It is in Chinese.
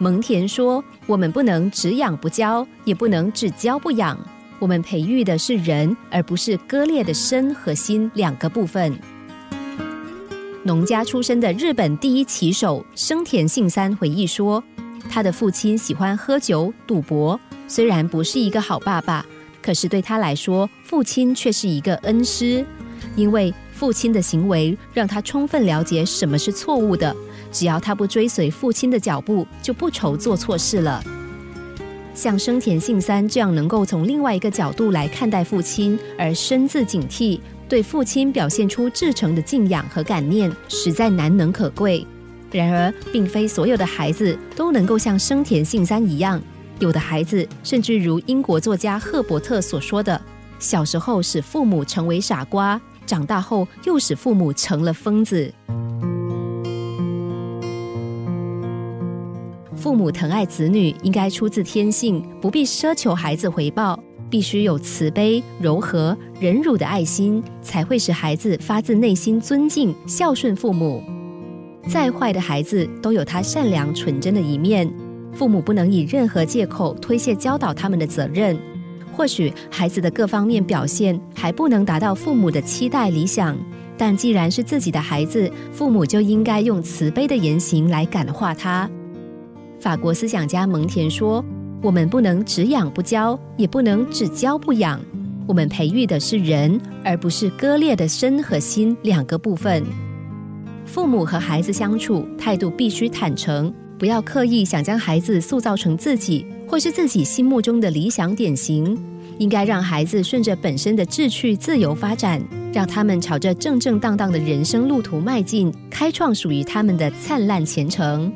蒙田说：“我们不能只养不教，也不能只教不养。我们培育的是人，而不是割裂的身和心两个部分。”农家出身的日本第一棋手生田信三回忆说：“他的父亲喜欢喝酒、赌博，虽然不是一个好爸爸，可是对他来说，父亲却是一个恩师，因为父亲的行为让他充分了解什么是错误的。只要他不追随父亲的脚步，就不愁做错事了。像生田信三这样能够从另外一个角度来看待父亲，而深自警惕。”对父亲表现出至诚的敬仰和感念，实在难能可贵。然而，并非所有的孩子都能够像生田信三一样。有的孩子甚至如英国作家赫伯特所说的：“小时候使父母成为傻瓜，长大后又使父母成了疯子。”父母疼爱子女，应该出自天性，不必奢求孩子回报。必须有慈悲、柔和、忍辱的爱心，才会使孩子发自内心尊敬、孝顺父母。再坏的孩子都有他善良纯真的一面，父母不能以任何借口推卸教导他们的责任。或许孩子的各方面表现还不能达到父母的期待理想，但既然是自己的孩子，父母就应该用慈悲的言行来感化他。法国思想家蒙田说。我们不能只养不教，也不能只教不养。我们培育的是人，而不是割裂的身和心两个部分。父母和孩子相处态度必须坦诚，不要刻意想将孩子塑造成自己或是自己心目中的理想典型。应该让孩子顺着本身的志趣自由发展，让他们朝着正正当当的人生路途迈进，开创属于他们的灿烂前程。